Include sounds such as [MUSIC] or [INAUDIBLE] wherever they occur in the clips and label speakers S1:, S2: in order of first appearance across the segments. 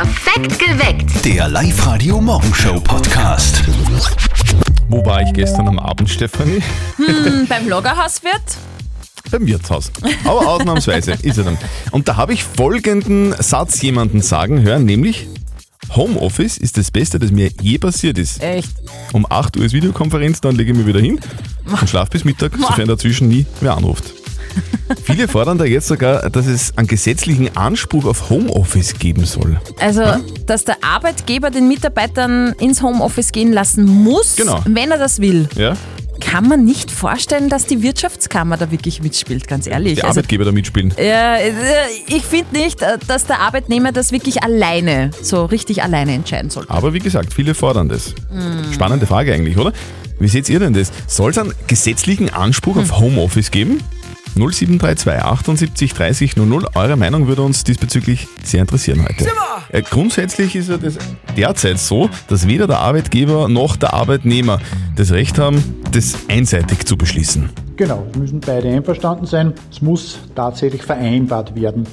S1: Perfekt geweckt.
S2: Der Live-Radio Morgenshow Podcast.
S3: Wo war ich gestern am Abend, Stefanie?
S4: Hm, beim Lagerhauswirt?
S3: Beim Wirtshaus. Aber ausnahmsweise [LAUGHS] ist er dann. Und da habe ich folgenden Satz jemanden sagen hören, nämlich Homeoffice ist das Beste, das mir je passiert ist.
S4: Echt?
S3: Um 8 Uhr ist Videokonferenz, dann lege ich mich wieder hin und schlafe bis Mittag, sofern dazwischen nie wer anruft. Viele fordern da jetzt sogar, dass es einen gesetzlichen Anspruch auf Homeoffice geben soll.
S4: Also, dass der Arbeitgeber den Mitarbeitern ins Homeoffice gehen lassen muss,
S3: Genau.
S4: wenn er das will.
S3: Ja?
S4: Kann man nicht vorstellen, dass die Wirtschaftskammer da wirklich mitspielt, ganz ehrlich.
S3: Die
S4: Also,
S3: Arbeitgeber da mitspielen.
S4: ja, äh, ich finde nicht, äh, dass der Arbeitnehmer das wirklich alleine, so richtig alleine entscheiden soll.
S3: Aber wie gesagt, viele fordern das. Spannende Frage eigentlich, oder? Wie seht ihr denn das? Soll es einen gesetzlichen Anspruch auf Homeoffice geben? 0732 78 30 00. Eure Meinung würde uns diesbezüglich sehr interessieren heute. Äh, grundsätzlich ist ja das derzeit so, dass weder der Arbeitgeber noch der Arbeitnehmer das Recht haben, das einseitig zu beschließen.
S5: Genau, es müssen beide einverstanden sein. Es muss tatsächlich vereinbart werden.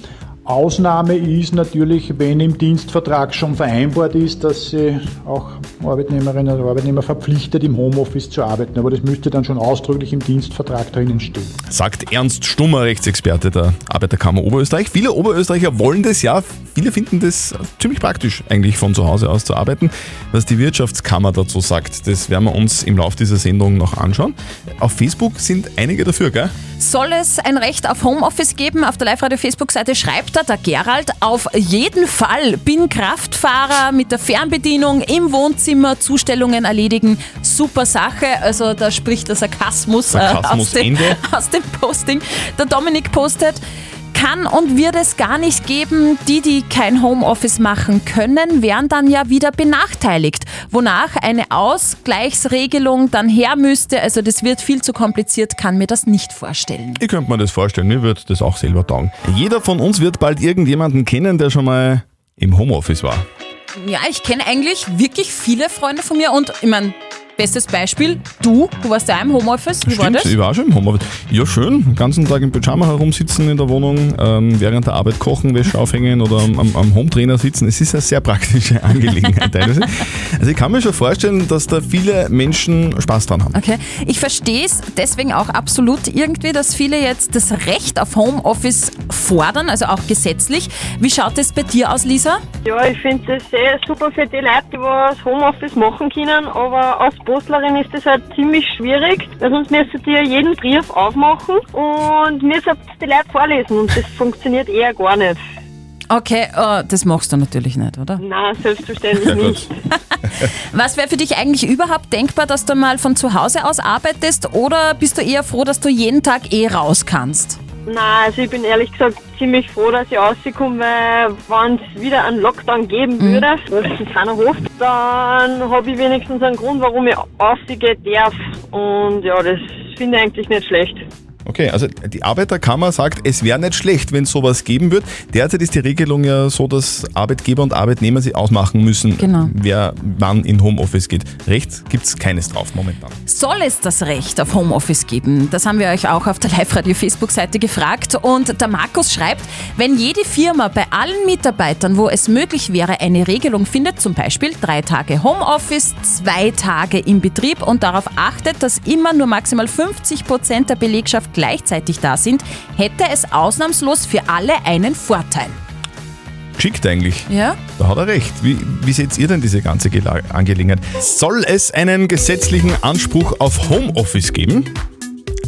S5: Ausnahme ist natürlich, wenn im Dienstvertrag schon vereinbart ist, dass sie auch Arbeitnehmerinnen oder Arbeitnehmer verpflichtet, im Homeoffice zu arbeiten. Aber das müsste dann schon ausdrücklich im Dienstvertrag drinnen stehen.
S3: Sagt Ernst Stummer, Rechtsexperte der Arbeiterkammer Oberösterreich. Viele Oberösterreicher wollen das ja. Viele finden das ziemlich praktisch, eigentlich von zu Hause aus zu arbeiten. Was die Wirtschaftskammer dazu sagt, das werden wir uns im Laufe dieser Sendung noch anschauen. Auf Facebook sind einige dafür, gell?
S4: Soll es ein Recht auf Homeoffice geben? Auf der Live-Radio-Facebook-Seite schreibt er, der Gerald, auf jeden Fall. Bin Kraftfahrer mit der Fernbedienung im Wohnzimmer, Zustellungen erledigen. Super Sache. Also da spricht der Sarkasmus,
S3: Sarkasmus,
S4: aus, dem, [LAUGHS] aus dem Posting. Der Dominik postet, kann und wird es gar nicht geben. Die, die kein Homeoffice machen können, wären dann ja wieder benachteiligt. Wonach eine Ausgleichsregelung dann her müsste. Also das wird viel zu kompliziert, kann mir das nicht vorstellen.
S3: Ich könnte mir das vorstellen, mir wird das auch selber taugen. Jeder von uns wird bald irgendjemanden kennen, der schon mal im Homeoffice war.
S4: Ja, ich kenne eigentlich wirklich viele Freunde von mir und ich meine, bestes Beispiel, du, du warst ja im Homeoffice, wie war
S3: Stimmt,
S4: das?
S3: ich war schon im Homeoffice. Ja, schön. Den ganzen Tag im Pyjama herumsitzen in der Wohnung, ähm, während der Arbeit kochen, Wäsche aufhängen oder am, am, am Hometrainer sitzen. Es ist eine sehr praktische [LAUGHS] Angelegenheit teilweise. Also ich kann mir schon vorstellen, dass da viele Menschen Spaß dran haben.
S4: Okay, ich verstehe es deswegen auch absolut irgendwie, dass viele jetzt das Recht auf Homeoffice fordern, also auch gesetzlich. Wie schaut es bei dir aus, Lisa?
S6: Ja, ich finde das sehr super für die Leute, die was Homeoffice machen können, aber als Postlerin ist das halt ziemlich schwierig, weil sonst müsstet ihr jeden Brief aufmachen und müsstet die Leute vorlesen und das funktioniert eher gar nicht.
S4: Okay, äh, das machst du natürlich nicht, oder?
S6: Nein, selbstverständlich nicht. [LAUGHS]
S4: Was wäre für dich eigentlich überhaupt denkbar, dass du mal von zu Hause aus arbeitest oder bist du eher froh, dass du jeden Tag eh raus kannst?
S6: Nein, also ich bin ehrlich gesagt ziemlich froh, dass ich rauskomme, weil wenn es wieder einen Lockdown geben würde, was sich keiner hofft, dann habe ich wenigstens einen Grund, warum ich rausgehen darf. Und ja, das finde ich eigentlich nicht schlecht.
S3: Okay, also die Arbeiterkammer sagt, es wäre nicht schlecht, wenn es sowas geben wird. Derzeit ist die Regelung ja so, dass Arbeitgeber und Arbeitnehmer sich ausmachen müssen,
S4: Genau.
S3: wer wann in Homeoffice geht. Recht gibt es keines drauf momentan.
S4: Soll es das Recht auf Homeoffice geben? Das haben wir euch auch auf der Live-Radio-Facebook-Seite gefragt. Und der Markus schreibt, wenn jede Firma bei allen Mitarbeitern, wo es möglich wäre, eine Regelung findet, zum Beispiel drei Tage Homeoffice, zwei Tage im Betrieb und darauf achtet, dass immer nur maximal 50 Prozent der Belegschaft gleichzeitig da sind, hätte es ausnahmslos für alle einen Vorteil.
S3: Geschickt eigentlich.
S4: Ja?
S3: Da hat er recht. Wie, wie seht ihr denn diese ganze Gela Angelegenheit? Soll es einen gesetzlichen Anspruch auf Homeoffice geben?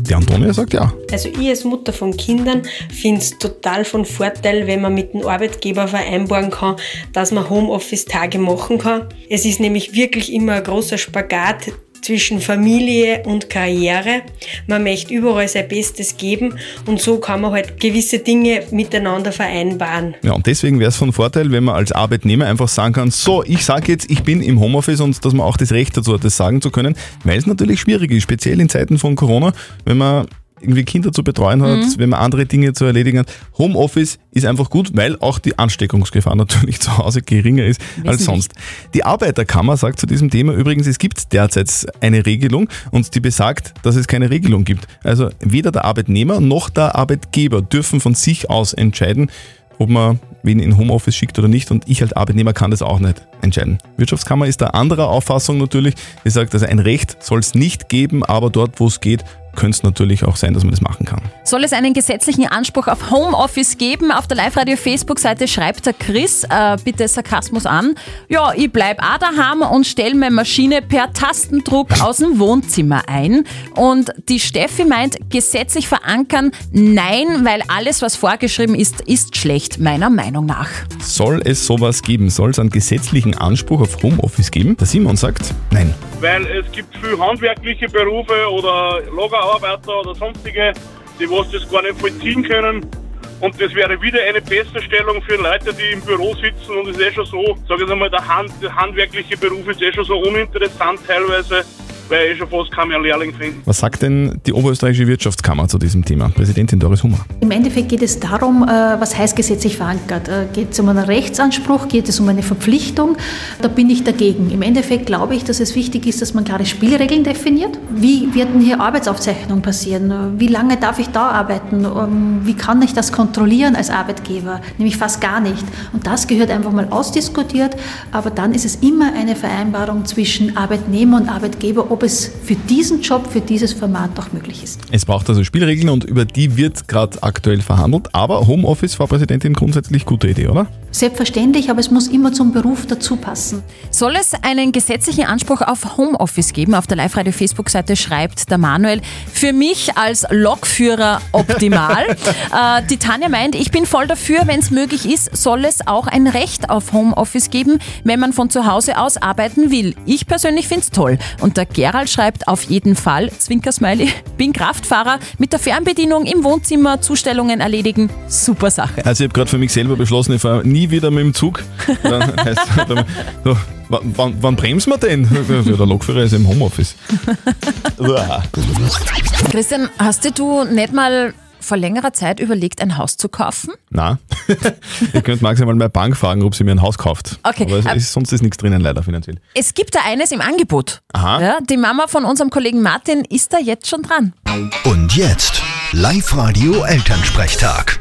S3: Die Antonia sagt ja.
S7: Also ich als Mutter von Kindern finde es total von Vorteil, wenn man mit dem Arbeitgeber vereinbaren kann, dass man Homeoffice-Tage machen kann. Es ist nämlich wirklich immer ein großer Spagat zwischen Familie und Karriere. Man möchte überall sein Bestes geben und so kann man halt gewisse Dinge miteinander vereinbaren.
S3: Ja, und deswegen wäre es von Vorteil, wenn man als Arbeitnehmer einfach sagen kann, so, ich sage jetzt, ich bin im Homeoffice und dass man auch das Recht dazu hat, das sagen zu können, weil es natürlich schwierig ist, speziell in Zeiten von Corona, wenn man irgendwie Kinder zu betreuen hat, wenn man andere Dinge zu erledigen hat. Homeoffice ist einfach gut, weil auch die Ansteckungsgefahr [LAUGHS] natürlich zu Hause geringer ist als
S4: Wesentlich.
S3: sonst. Die Arbeiterkammer sagt zu diesem Thema übrigens, es gibt derzeit eine Regelung und die besagt, dass es keine Regelung gibt. Also weder der Arbeitnehmer noch der Arbeitgeber dürfen von sich aus entscheiden, ob man wen in Homeoffice schickt oder nicht und ich als Arbeitnehmer kann das auch nicht entscheiden. Wirtschaftskammer ist da anderer Auffassung natürlich. Die sagt, also ein Recht soll es nicht geben, aber dort, wo es geht, könnte es natürlich auch sein, dass man das machen kann.
S4: Soll es einen gesetzlichen Anspruch auf Homeoffice geben? Auf der Live-Radio-Facebook-Seite schreibt der Chris, äh, bitte Sarkasmus an, ja, ich bleib auch daheim und stelle meine Maschine per Tastendruck [LAUGHS] aus dem Wohnzimmer ein. Und die Steffi meint, gesetzlich verankern, nein, weil alles, was vorgeschrieben ist, ist schlecht, meiner Meinung nach.
S3: Soll es sowas geben? Soll es einen gesetzlichen Anspruch auf Homeoffice geben? Der Simon sagt, nein.
S1: weil es gibt viele handwerkliche Berufe oder Lagerarbeiter oder sonstige, die was das gar nicht vollziehen können. Und das wäre wieder eine Besserstellung für Leute, die im Büro sitzen und es ist eh schon so, sage ich einmal, der, Hand, der handwerkliche Beruf ist eh schon so uninteressant teilweise, weil eh schon fast keinen mehr Lehrling finden.
S3: Was sagt denn die Oberösterreichische Wirtschaftskammer zu diesem Thema? Präsidentin Doris Hummer.
S8: Im Endeffekt geht es darum, äh, was heißt gesetzlich verankert. Äh, Geht es um einen Rechtsanspruch, geht es um eine Verpflichtung? Da bin ich dagegen. Im Endeffekt glaube ich, dass es wichtig ist, dass man klare Spielregeln definiert. Wie wird denn hier Arbeitsaufzeichnung passieren? Wie lange darf ich da arbeiten? Ähm, Wie kann ich das kontrollieren als Arbeitgeber? Nämlich fast gar nicht. Und das gehört einfach mal ausdiskutiert. Aber dann ist es immer eine Vereinbarung zwischen Arbeitnehmer und Arbeitgeber, ob es für diesen Job, für dieses Format auch möglich ist.
S3: Es braucht also Spielregeln und über die wird gerade aktuell verhandelt. Aber Homeoffice, Frau Präsidentin, grundsätzlich gute Idee, oder?
S8: Selbstverständlich, aber es muss immer zum Beruf dazu passen.
S4: Soll es einen gesetzlichen Anspruch auf Homeoffice geben? Auf der Live-Radio-Facebook-Seite schreibt der Manuel, für mich als Lokführer optimal. [LAUGHS] äh, die Tanja meint, ich bin voll dafür, wenn es möglich ist, soll es auch ein Recht auf Homeoffice geben, wenn man von zu Hause aus arbeiten will. Ich persönlich finde es toll. Und der Gerald schreibt auf jeden Fall, Zwinker-Smiley, [LAUGHS] bin Kraftfahrer, mit der Fernbedienung im Wohnzimmer Zustellungen erledigen. Super Sache.
S3: Also ich habe gerade für mich selber beschlossen, ich fahre nie wieder mit dem Zug. [LAUGHS] Dann heißt, dann, so, wann, wann, bremsen wir denn? Ja, der Lokführer ist im Homeoffice. [LAUGHS]
S4: Christian, hast du nicht mal vor längerer Zeit überlegt, ein Haus zu kaufen?
S3: Na, [LAUGHS] ihr könnt maximal meine Bank fragen, ob sie mir ein Haus kauft.
S4: Okay,
S3: Aber es
S4: ab-
S3: ist, sonst ist nichts drinnen leider finanziell.
S4: Es gibt da eines im Angebot.
S3: Aha.
S4: Ja, die Mama von unserem Kollegen Martin ist da jetzt schon dran.
S2: Und jetzt Live-Radio Elternsprechtag.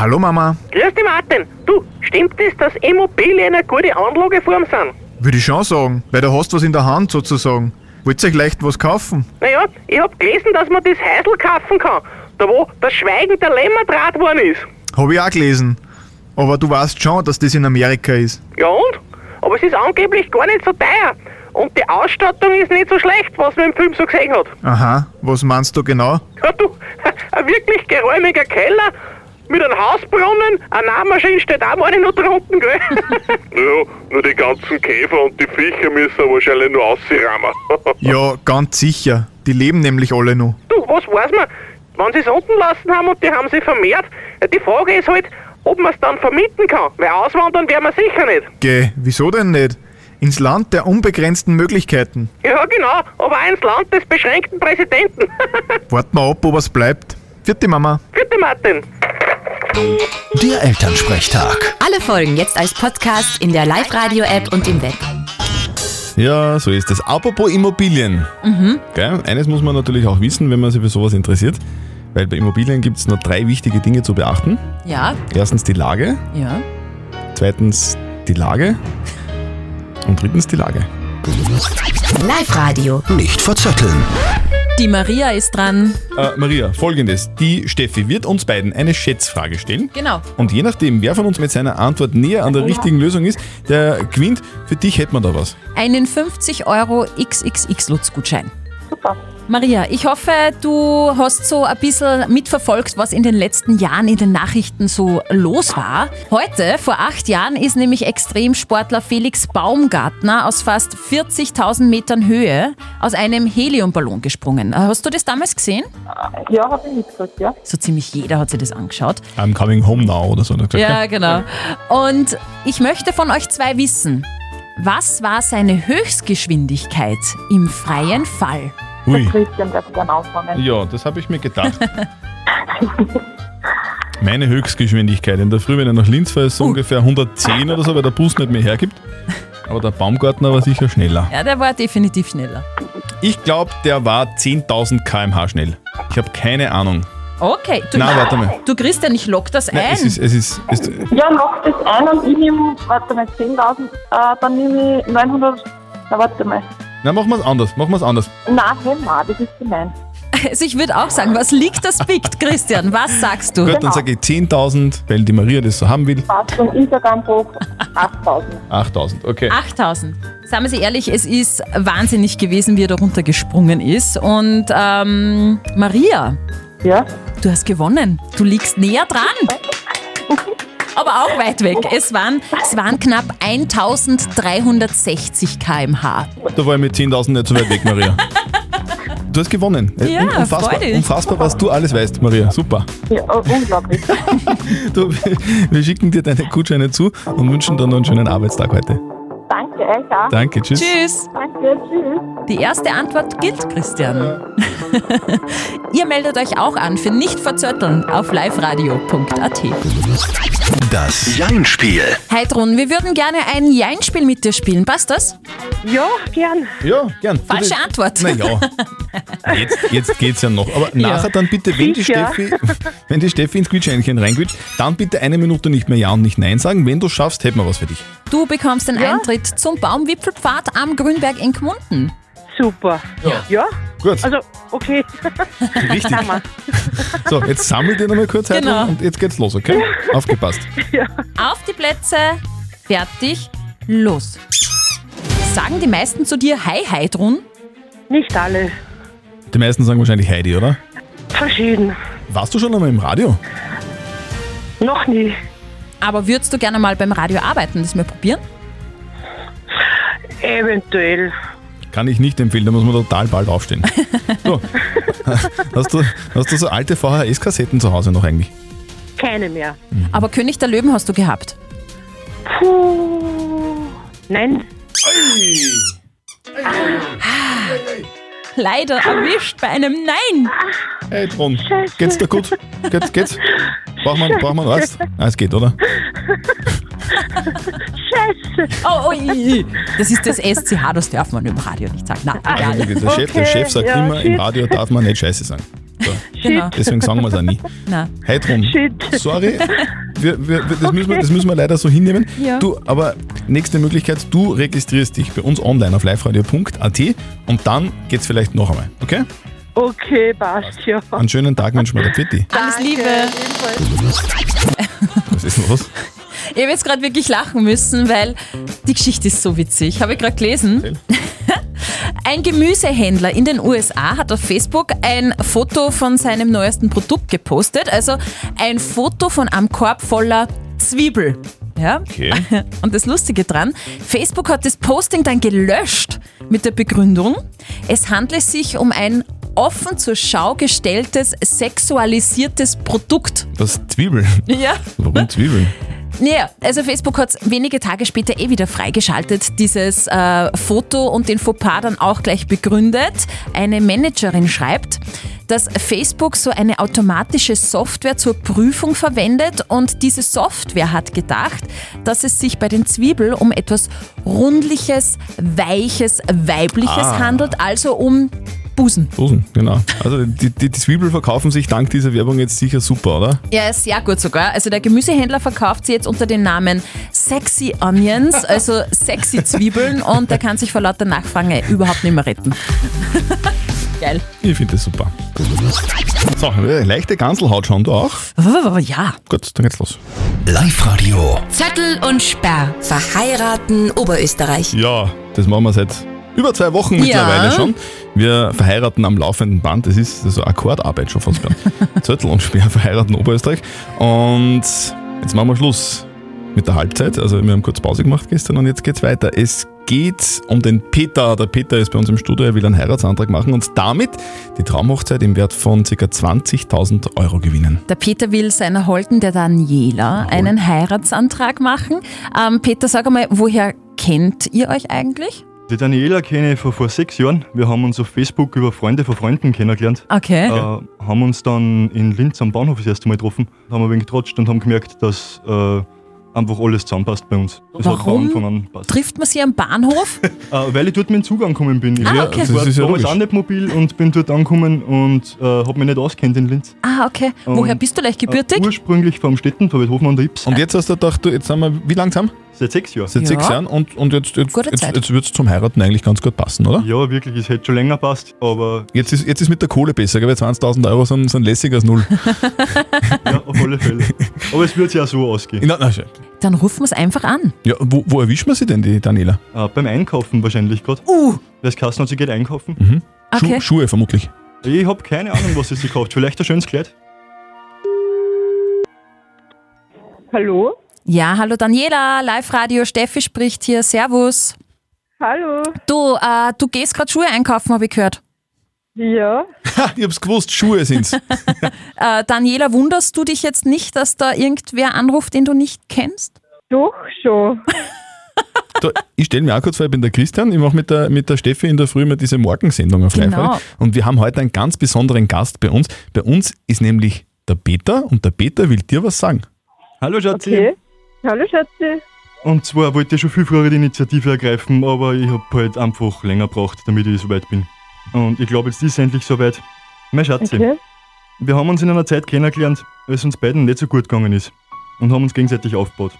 S9: Hallo Mama,
S10: Grüß dich, Martin. Du, stimmt es, dass Immobilien eine gute Anlageform sind?
S9: würde ich schon sagen, weil du hast was in der Hand sozusagen. Wollt ihr euch leicht was kaufen?
S10: Naja, ich hab gelesen, dass man das Häusl kaufen kann, da wo das Schweigen der Lämmer draht worden ist.
S9: Habe ich auch gelesen. Aber du weißt schon, dass das in Amerika ist.
S10: Ja und? Aber es ist angeblich gar nicht so teuer. Und die Ausstattung ist nicht so schlecht, was man im Film so gesehen hat.
S9: Aha, was meinst du genau?
S10: Ja, du, [LAUGHS] ein wirklich geräumiger Keller mit einem Hausbrunnen, eine Nähmaschine steht auch mal noch drunten, gell? [LAUGHS]
S1: Ja, nur die ganzen Käfer und die Viecher müssen wahrscheinlich nur ausrammen. [LAUGHS]
S9: Ja, ganz sicher. Die leben nämlich alle noch.
S10: Du, was weiß man? Wenn sie es unten lassen haben und die haben sie vermehrt, ja, die Frage ist halt, ob man es dann vermieten kann. Weil auswandern werden wir sicher nicht.
S9: Geh, wieso denn nicht? Ins Land der unbegrenzten Möglichkeiten.
S10: Ja, genau, aber auch ins Land des beschränkten Präsidenten. [LAUGHS]
S9: Warten wir ab, ob es bleibt. Vierte Mama.
S10: Bitte, Martin.
S2: Der Elternsprechtag.
S11: Alle Folgen jetzt als Podcast in der Live-Radio-App und im Web.
S3: Ja, so ist es. Apropos Immobilien. Gell? Eines muss man natürlich auch wissen, wenn man sich für sowas interessiert. Weil bei Immobilien gibt es nur drei wichtige Dinge zu beachten.
S4: Ja,
S3: Erstens die Lage,
S4: ja.
S3: zweitens die Lage und drittens die Lage.
S11: Live-Radio.
S2: Nicht verzetteln.
S4: Die Maria ist dran.
S3: Äh, Maria, folgendes. Die Steffi wird uns beiden eine Schätzfrage stellen.
S4: Genau.
S3: Und je nachdem, wer von uns mit seiner Antwort näher an der richtigen Lösung ist, der gewinnt. Für dich hätten wir da was.
S4: Einen 50 Euro XXX-Lutz-Gutschein.
S6: Super.
S4: Maria, ich hoffe, du hast so ein bisschen mitverfolgt, was in den letzten Jahren in den Nachrichten so los war. Heute, vor acht Jahren, ist nämlich Extremsportler Felix Baumgartner aus fast 40.000 Metern Höhe aus einem Heliumballon gesprungen. Hast du das damals gesehen?
S6: Ja, habe ich mitgekriegt, ja.
S4: So ziemlich jeder hat sich das angeschaut.
S3: I'm coming home now oder so. hat er gesagt,
S4: Ja, genau. Und ich möchte von euch zwei wissen, was war seine Höchstgeschwindigkeit im freien Fall?
S3: Ui.
S6: Christian darf dann anfangen.
S3: Ja, das habe ich mir gedacht. [LAUGHS] Meine Höchstgeschwindigkeit in der Früh, wenn er nach Linz fährt, ist so ungefähr 110 oder so, weil der Bus nicht mehr hergibt. Aber der Baumgartner war sicher schneller.
S4: Ja, der war definitiv schneller.
S3: Ich glaube, der war 10.000 km/h schnell. Ich habe keine Ahnung.
S4: Okay, du,
S3: Nein, warte mal.
S4: du Christian, ich lock das
S3: Nein,
S4: ein.
S3: es ist, es ist, es ist
S6: Ja, log das ein und ich nehme, warte mal, 10.000, äh, dann nehme ich 900, na warte mal.
S3: Na, machen wir es anders, machen wir es anders.
S6: Nein, Hemma, das ist gemein.
S4: Also ich würde auch sagen, was liegt, das biegt, Christian. Was sagst du?
S3: Gut, dann sage ich 10.000, weil die Maria das so haben will.
S6: Passt und Instagram-Post 8.000.
S3: 8.000, okay.
S4: 8000. Sagen wir Sie ehrlich, es ist wahnsinnig gewesen, wie er da runtergesprungen ist. Und ähm, Maria,
S6: Ja?
S4: du hast gewonnen. Du liegst näher dran. [LAUGHS] Aber auch weit weg. Es waren, es waren knapp 1360 km/h.
S3: Da war ich mit 10.000 nicht so weit weg, Maria. Du hast gewonnen. Äh,
S4: Ja,
S3: un- unfassbar, unfassbar, was du alles weißt, Maria. Super.
S6: Ja, oh, unglaublich. [LAUGHS]
S3: Du, wir schicken dir deine Gutscheine zu und wünschen dir noch einen schönen Arbeitstag heute.
S6: Danke, euch auch.
S3: Danke, tschüss.
S4: Tschüss.
S6: Danke, tschüss.
S4: Die erste Antwort gilt, Christian. [LAUGHS] Ihr meldet euch auch an für nicht verzötteln auf liveradio.at.
S2: Das Jein-Spiel.
S4: Heidrun, wir würden gerne ein Jein-Spiel mit dir spielen. Passt das?
S6: Ja, gern.
S3: Ja, gern.
S4: Falsche Antwort.
S3: Naja, [LAUGHS] jetzt, jetzt geht's ja noch. Aber
S4: Ja.
S3: nachher dann bitte, wenn die. Steffi, [LAUGHS] wenn die Steffi ins Quietscheinchen reinquitscht, dann bitte eine Minute nicht mehr Ja und nicht Nein sagen. Wenn du schaffst, hätten wir was für dich.
S4: Du bekommst den Eintritt zum Baumwipfelpfad am Grünberg in Gmunden.
S6: Super. Ja?
S3: Gut,
S6: Also, okay.
S3: richtig. So, jetzt sammel dir nochmal kurz Heidrun,
S4: Genau.
S3: und jetzt geht's los, okay? Aufgepasst.
S4: Auf die Plätze, fertig, los. Sagen die meisten zu dir Hi Heidrun?
S6: Nicht alle.
S3: Die meisten sagen wahrscheinlich Heidi, oder?
S6: Verschieden.
S3: Warst du schon einmal im Radio?
S6: Noch nie.
S4: Aber würdest du gerne mal beim Radio arbeiten, das mal probieren?
S6: Eventuell.
S3: Kann ich nicht empfehlen, da muss man total bald aufstehen. [LAUGHS] So. Hast, du, hast du so alte VHS-Kassetten zu Hause noch eigentlich?
S6: Keine mehr.
S4: Aber König der Löwen hast du gehabt.
S6: Puh. Nein.
S4: Leider erwischt bei einem Nein.
S3: Hey, Tron, geht's dir gut? Geht's, geht's? Braucht man, braucht man einen Arzt? [LAUGHS] Ah, es geht, oder?
S6: Scheiße.
S4: Oh, oh, i, i. das ist das SCH, das darf man im Radio nicht sagen. Na, egal.
S3: Der Chef, der
S6: Okay,
S3: Chef sagt
S6: ja,
S3: immer, im
S6: shit.
S3: Radio darf man nicht Scheiße sagen. So,
S4: Genau.
S3: deswegen sagen wir es auch nie.
S4: Na.
S3: Hey, Tron,
S6: Shit.
S3: sorry, wir, wir, wir, das, müssen wir, das müssen wir leider so hinnehmen.
S4: Ja.
S3: Du, aber nächste Möglichkeit, du registrierst dich bei uns online auf liveradio.at und dann geht's vielleicht noch einmal, okay?
S6: Okay, passt, ja.
S3: Einen schönen Tag der Fitti.
S4: Alles Liebe.
S3: Was ist denn los?
S4: Ich habe jetzt gerade wirklich lachen müssen, weil die Geschichte ist so witzig. Habe ich gerade gelesen. [LAUGHS] Ein Gemüsehändler in den USA hat auf Facebook ein Foto von seinem neuesten Produkt gepostet. Also ein Foto von einem Korb voller Zwiebel. Ja?
S3: Okay. [LAUGHS]
S4: Und das Lustige dran, Facebook hat das Posting dann gelöscht mit der Begründung, es handle sich um ein offen zur Schau gestelltes, sexualisiertes Produkt.
S3: Das Zwiebeln.
S4: Ja.
S3: Warum Zwiebeln?
S4: Naja, also Facebook hat wenige Tage später eh wieder freigeschaltet, dieses äh, Foto und den Fauxpas dann auch gleich begründet. Eine Managerin schreibt, dass Facebook so eine automatische Software zur Prüfung verwendet und diese Software hat gedacht, dass es sich bei den Zwiebeln um etwas rundliches, weiches, weibliches
S3: Ah.
S4: handelt, also um Busen.
S3: Dosen, genau. Also die, die, die Zwiebeln verkaufen sich dank dieser Werbung jetzt sicher super, oder?
S4: Ja, sehr gut sogar. Also der Gemüsehändler verkauft sie jetzt unter dem Namen Sexy Onions, also sexy Zwiebeln und der kann sich vor lauter Nachfrage überhaupt nicht mehr retten. [LAUGHS] Geil.
S3: Ich finde das super. So, leichte Ganselhaut schon du auch.
S4: Ja.
S3: Gut, dann geht's los.
S2: Live-Radio.
S11: Zettel und Sperr. Verheiraten Oberösterreich.
S3: Ja, das machen wir seit über zwei Wochen mittlerweile
S4: Ja.
S3: schon. Wir verheiraten am laufenden Band. Das ist so Akkordarbeit schon fast. [LAUGHS] Zettel und Speer verheiraten Oberösterreich. Und jetzt machen wir Schluss mit der Halbzeit. Also wir haben kurz Pause gemacht gestern und jetzt geht's weiter. Es geht um den Peter. Der Peter ist bei uns im Studio, er will einen Heiratsantrag machen und damit die Traumhochzeit im Wert von ca. 20.000 Euro gewinnen.
S4: Der Peter will seiner Holden, der Daniela, einen Heiratsantrag machen. Ähm, Peter, sag einmal, woher kennt ihr euch eigentlich?
S12: Die Daniela kenne ich von vor sechs Jahren. Wir haben uns auf Facebook über Freunde von Freunden kennengelernt.
S4: Okay.
S12: Äh, haben uns dann in Linz am Bahnhof das erste Mal getroffen, haben ein wenig getrotscht und haben gemerkt, dass äh, einfach alles zusammenpasst bei uns. Das hat von Anfang an
S4: Warum trifft man sie am Bahnhof? [LAUGHS]
S12: Äh, weil ich dort mit dem Zug angekommen bin. Ich
S4: Ah,
S12: war-
S4: okay.
S12: war
S3: ist ja
S12: damals auch nicht mobil und bin dort angekommen und äh, habe mich nicht auskennt in Linz.
S4: Ah, okay.
S12: Und,
S4: Woher bist du leicht gebürtig?
S12: Äh, ursprünglich vom Städten, von Wildhofen an der Ips.
S3: Und jetzt hast du gedacht, du, jetzt sind wir, wie lang zusammen?
S12: Seit sechs Jahren.
S3: Seit sechs
S4: Ja.
S3: Jahren und, und jetzt, jetzt,
S4: Gute
S3: jetzt,
S4: Zeit.
S3: jetzt wird es zum Heiraten eigentlich ganz gut passen, oder?
S12: Ja, wirklich, es hätte schon länger passt, aber
S3: Jetzt ist, jetzt ist mit der Kohle besser, weil 20.000 Euro sind, sind lässiger als null. [LAUGHS]
S12: ja, auf alle Fälle. aber es wird ja so ausgehen.
S3: Na, na, schön.
S4: Dann rufen wir es einfach an.
S3: ja, wo, wo erwischen wir sie denn, die Daniela?
S12: Äh, beim Einkaufen wahrscheinlich gerade.
S4: Uh,
S12: es Kassen hat, sie geht einkaufen.
S3: Mhm.
S4: Okay.
S3: Schu Schuhe vermutlich.
S12: Ich habe keine Ahnung, was sie sich kauft. Vielleicht ein schönes Kleid.
S6: Hallo?
S4: Ja, hallo Daniela, Live-Radio, Steffi spricht hier, servus.
S6: Hallo?
S4: Du, äh, du gehst gerade Schuhe einkaufen, habe ich gehört.
S6: Ja?
S3: Ha, ich hab's gewusst, Schuhe sind's. [LAUGHS]
S4: Äh, Daniela, wunderst du dich jetzt nicht, dass da irgendwer anruft, den du nicht kennst?
S6: Doch schon.
S3: Du, ich stelle mir auch kurz vor, ich bin der Christian, ich mache mit der, mit der Steffi in der Früh immer diese Morgensendung auf
S4: Genau.
S3: Live. Und wir haben heute einen ganz besonderen Gast bei uns. Bei uns ist nämlich der Peter und der Peter will dir was sagen.
S12: Hallo Schatzi.
S6: Okay. Hallo Schatzi.
S12: Und zwar wollte ich schon viel früher die Initiative ergreifen, aber ich habe halt einfach länger gebraucht, damit ich so weit bin. Und ich glaube, jetzt ist es endlich soweit. Mein Schatzi,
S6: Okay.
S12: wir haben uns in einer Zeit kennengelernt, als uns beiden nicht so gut gegangen ist. Und haben uns gegenseitig aufgebaut.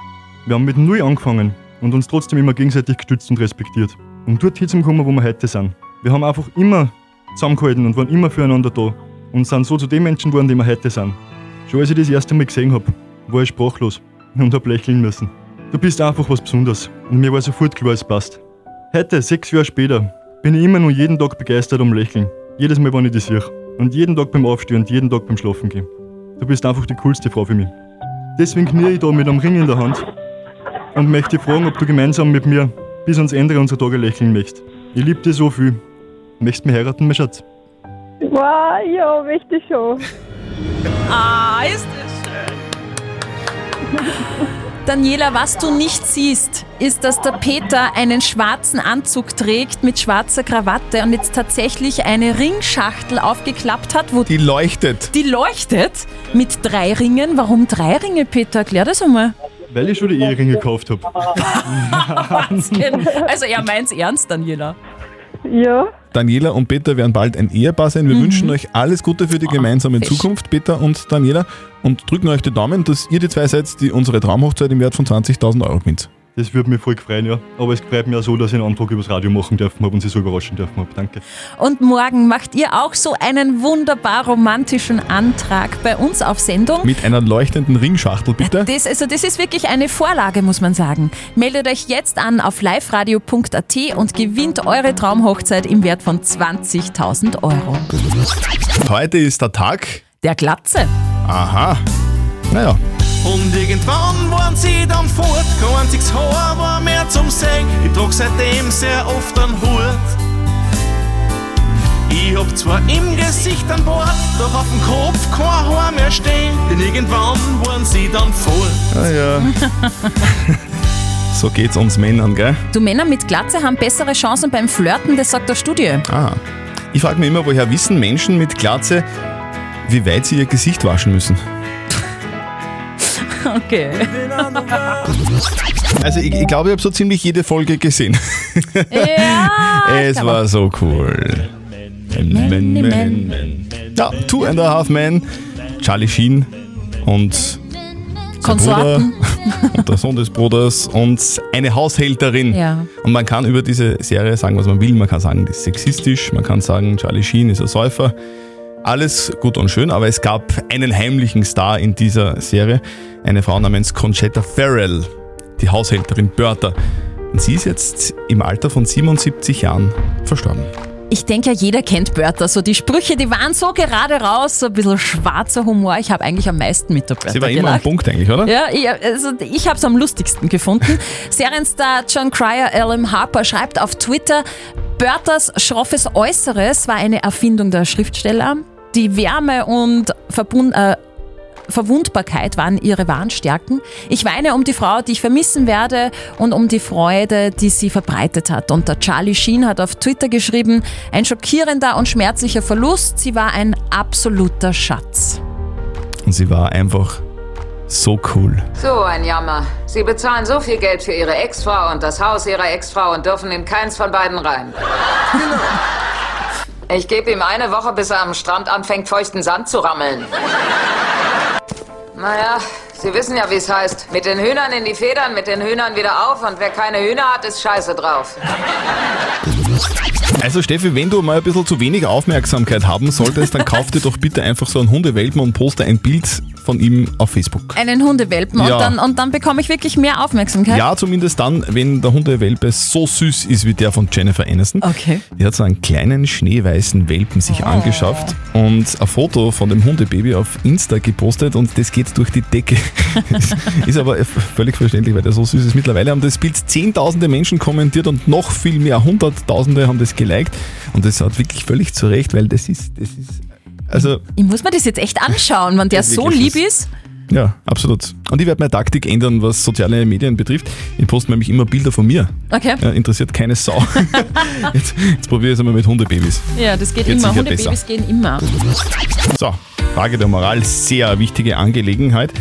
S12: Wir haben mit Null angefangen und uns trotzdem immer gegenseitig gestützt und respektiert. Um dort hinzukommen, wo wir heute sind. Wir haben einfach immer zusammengehalten und waren immer füreinander da. Und sind so zu den Menschen geworden, die wir heute sind. Schon als ich das erste Mal gesehen habe, war ich sprachlos und hab lächeln müssen. Du bist einfach was Besonderes und mir war sofort klar, es passt. Heute, sechs Jahre später, bin ich immer noch jeden Tag begeistert um Lächeln. Jedes Mal, wenn ich dich sehe. Und jeden Tag beim Aufstehen und jeden Tag beim Schlafen gehen. Du bist einfach die coolste Frau für mich. Deswegen knie ich da mit einem Ring in der Hand und möchte dich fragen, ob du gemeinsam mit mir bis ans Ende unserer Tage lächeln möchtest. Ich liebe dich so viel. Möchtest du mich heiraten, mein Schatz?
S6: Wow, ja, möchte ich schon.
S4: Ah, ist das schön. Daniela, was du nicht siehst, ist, dass der Peter einen schwarzen Anzug trägt mit schwarzer Krawatte und jetzt tatsächlich eine Ringschachtel aufgeklappt hat, wo
S3: Die leuchtet.
S4: die leuchtet mit drei Ringen. Warum drei Ringe, Peter? Erklär das einmal.
S12: Weil ich schon die Eheringe gekauft habe. [LAUGHS]
S4: Also er meint's ernst, Daniela.
S6: Ja.
S3: Daniela und Peter werden bald ein Ehepaar sein. Wir
S4: Mhm.
S3: wünschen euch alles Gute für die gemeinsame
S4: Fisch.
S3: Zukunft, Peter und Daniela. Und drücken euch die Daumen, dass ihr die zwei seid, die unsere Traumhochzeit im Wert von 20.000 Euro gewinnt.
S12: Das würde mich voll freuen, ja. Aber es freut mich auch so, dass ich einen Antrag übers Radio machen dürfen habe und sie so überraschen dürfen habe. Danke.
S4: Und morgen macht ihr auch so einen wunderbar romantischen Antrag bei uns auf Sendung.
S3: Mit einer leuchtenden Ringschachtel, bitte.
S4: Das, also das ist wirklich eine Vorlage, muss man sagen. Meldet euch jetzt an auf liveradio.at und gewinnt eure Traumhochzeit im Wert von 20.000 Euro.
S3: Heute ist der Tag.
S4: Der Glatze.
S3: Aha. Naja,
S13: Und irgendwann waren sie dann fort, kein einziges Haar war mehr zum Sehen. Ich trug seitdem sehr oft einen Hut. Ich hab zwar im Gesicht ein Bart, doch auf dem Kopf kein Haar mehr stehen. Denn irgendwann waren sie dann fort.
S3: ah ja. [LAUGHS] so geht's uns Männern, gell?
S4: Du Männer mit Glatze haben bessere Chancen beim Flirten, das sagt der Studie.
S3: Ah. Ich frage mich immer, woher wissen Menschen mit Glatze, wie weit sie ihr Gesicht waschen müssen. [LAUGHS]
S4: Okay.
S3: Also ich, ich glaube, ich habe so ziemlich jede Folge gesehen.
S4: Ja. [LAUGHS]
S3: es war so cool. Men, men, men. Ja, Two and a Half Men, Charlie Sheen und
S4: Konsorten. [LAUGHS]
S3: Und der Sohn des Bruders und eine Haushälterin.
S4: Ja.
S3: Und man kann über diese Serie sagen, was man will. Man kann sagen, die ist sexistisch. Man kann sagen, Charlie Sheen ist ein Säufer. Alles gut und schön, aber es gab einen heimlichen Star in dieser Serie. Eine Frau namens Conchetta Farrell, die Haushälterin Bertha. Und sie ist jetzt im Alter von 77 Jahren verstorben.
S4: Ich denke ja, jeder kennt Bertha. So die Sprüche, die waren so gerade raus, so ein bisschen schwarzer Humor. Ich habe eigentlich am meisten mit der Bertha
S3: Sie war immer am
S4: gelacht.
S3: Punkt eigentlich, oder?
S4: Ja, ich, also ich habe es am lustigsten gefunden. [LAUGHS] Serienstar John Cryer, L.M. Harper schreibt auf Twitter, Berthas schroffes Äußeres war eine Erfindung der Schriftsteller. Die Wärme und Verbund, äh, Verwundbarkeit waren ihre wahren Stärken. Ich weine um die Frau, die ich vermissen werde und um die Freude, die sie verbreitet hat. Und der Charlie Sheen hat auf Twitter geschrieben, ein schockierender und schmerzlicher Verlust. Sie war ein absoluter Schatz.
S3: Und sie war einfach So cool.
S14: So ein Jammer. Sie bezahlen so viel Geld für Ihre Ex-Frau und das Haus Ihrer Ex-Frau und dürfen in keins von beiden rein. Ich gebe ihm eine Woche, bis er am Strand anfängt, feuchten Sand zu rammeln. Naja, Sie wissen ja, wie es heißt. Mit den Hühnern in die Federn, mit den Hühnern wieder auf und wer keine Hühner hat, ist scheiße drauf.
S3: Also Steffi, wenn du mal ein bisschen zu wenig Aufmerksamkeit haben solltest, dann kauf dir doch bitte einfach so einen Hundewelpen und poste ein Bild von ihm auf Facebook.
S4: Einen Hundewelpen
S3: Ja.
S4: und, dann, und dann bekomme ich wirklich mehr Aufmerksamkeit.
S3: Ja, zumindest dann, wenn der Hundewelpe so süß ist wie der von Jennifer Aniston.
S4: Okay.
S3: Die hat so einen kleinen schneeweißen Welpen sich angeschafft und ein Foto von dem Hundebaby auf Insta gepostet und das geht durch die Decke. [LAUGHS] ist aber völlig verständlich, weil der so süß ist. Mittlerweile haben das Bild zehntausende Menschen kommentiert und noch viel mehr, hunderttausende haben das geliked und das hat wirklich völlig zu Recht, weil das ist, das ist, also
S4: Ich muss mir das jetzt echt anschauen, wenn der so lieb ist.
S3: ja, absolut. Und ich werde meine Taktik ändern, was soziale Medien betrifft. Ich poste nämlich immer Bilder von mir.
S4: Okay.
S3: Ja, interessiert keine Sau. [LAUGHS] jetzt, jetzt probiere ich es einmal mit Hundebabys.
S4: Ja, das geht,
S3: Geht
S4: immer. Hundebabys
S3: besser.
S4: gehen immer.
S3: So, Frage der Moral, sehr wichtige Angelegenheit.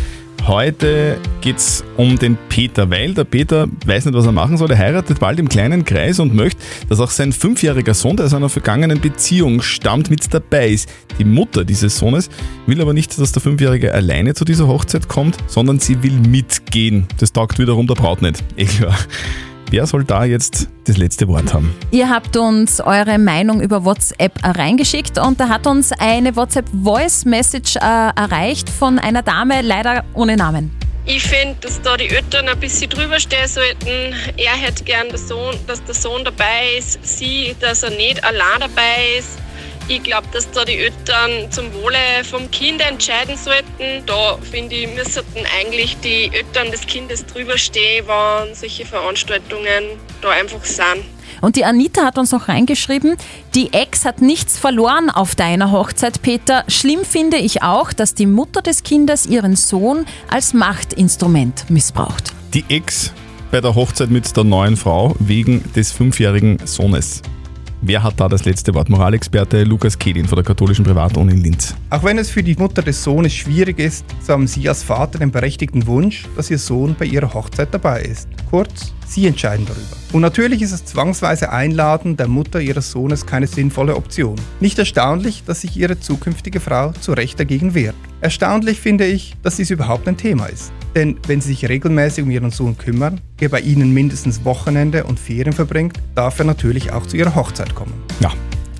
S3: Heute geht es um den Peter, weil der Peter weiß nicht, was er machen soll. Er heiratet bald im kleinen Kreis und möchte, dass auch sein fünfjähriger Sohn, der aus einer vergangenen Beziehung stammt, mit dabei ist. Die Mutter dieses Sohnes will aber nicht, dass der Fünfjährige alleine zu dieser Hochzeit kommt, sondern sie will mitgehen. Das taugt wiederum der Braut nicht. Klar. Wer soll da jetzt das letzte Wort haben?
S4: Ihr habt uns eure Meinung über WhatsApp reingeschickt und da hat uns eine WhatsApp-Voice-Message äh, erreicht von einer Dame, leider ohne Namen.
S15: Ich finde, dass da die Eltern ein bisschen drüber stehen sollten. Er hätte gern, der Sohn, dass der Sohn dabei ist, sie, dass er nicht allein dabei ist. Ich glaube, dass da die Eltern zum Wohle vom Kind entscheiden sollten. Da finde ich, müssten eigentlich die Eltern des Kindes drüber stehen, wenn solche Veranstaltungen da einfach sind.
S4: Und die Anita hat uns noch reingeschrieben, die Ex hat nichts verloren auf deiner Hochzeit, Peter. Schlimm finde ich auch, dass die Mutter des Kindes ihren Sohn als Machtinstrument missbraucht.
S3: Die Ex bei der Hochzeit mit der neuen Frau wegen des fünfjährigen Sohnes. Wer hat da das letzte Wort? Moralexperte Lukas Kedin von der katholischen Privatuni in Linz.
S16: Auch wenn es für die Mutter des Sohnes schwierig ist, so haben Sie als Vater den berechtigten Wunsch, dass Ihr Sohn bei Ihrer Hochzeit dabei ist. Kurz, Sie entscheiden darüber. Und natürlich ist das zwangsweise Einladen der Mutter Ihres Sohnes keine sinnvolle Option. Nicht erstaunlich, dass sich Ihre zukünftige Frau zu Recht dagegen wehrt. Erstaunlich finde ich, dass dies überhaupt ein Thema ist. Denn wenn Sie sich regelmäßig um Ihren Sohn kümmern, er bei Ihnen mindestens Wochenende und Ferien verbringt, darf er natürlich auch zu Ihrer Hochzeit kommen.
S3: Ja,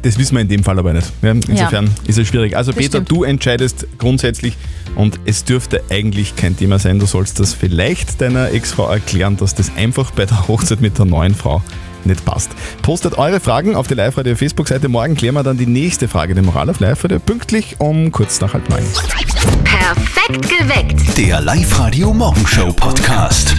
S3: das wissen wir in dem Fall aber nicht. Ja, insofern ist es schwierig. Also
S16: Das
S3: Peter,
S16: stimmt.
S3: du entscheidest grundsätzlich und es dürfte eigentlich kein Thema sein. Du sollst das vielleicht deiner Ex-Frau erklären, dass das einfach bei der Hochzeit mit der neuen Frau nicht passt. Postet eure Fragen auf die Live-Radio Facebook-Seite. Morgen klären wir dann die nächste Frage der Moral auf Live-Radio pünktlich um kurz nach halb neun.
S11: Perfekt geweckt.
S2: Der Live-Radio Morgenshow Podcast.